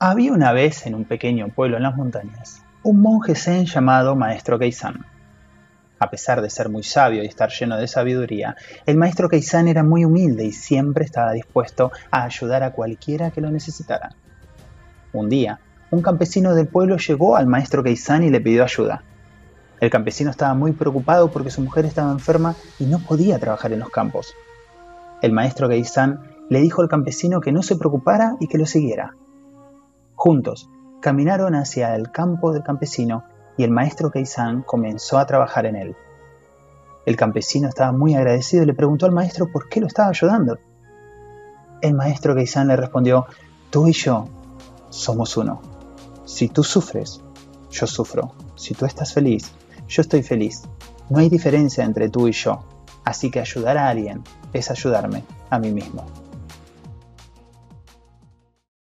Había una vez en un pequeño pueblo en las montañas un monje zen llamado Maestro Keizan. A pesar de ser muy sabio y estar lleno de sabiduría, el maestro Keizan era muy humilde y siempre estaba dispuesto a ayudar a cualquiera que lo necesitara. Un día, un campesino del pueblo llegó al maestro Keizan y le pidió ayuda. El campesino estaba muy preocupado porque su mujer estaba enferma y no podía trabajar en los campos. El maestro Keizan le dijo al campesino que no se preocupara y que lo siguiera. Juntos, caminaron hacia el campo del campesino y el maestro Keizan comenzó a trabajar en él. El campesino estaba muy agradecido y le preguntó al maestro por qué lo estaba ayudando. El maestro Keizan le respondió, tú y yo somos uno. Si tú sufres, yo sufro. Si tú estás feliz, yo estoy feliz. No hay diferencia entre tú y yo. Así que ayudar a alguien es ayudarme a mí mismo.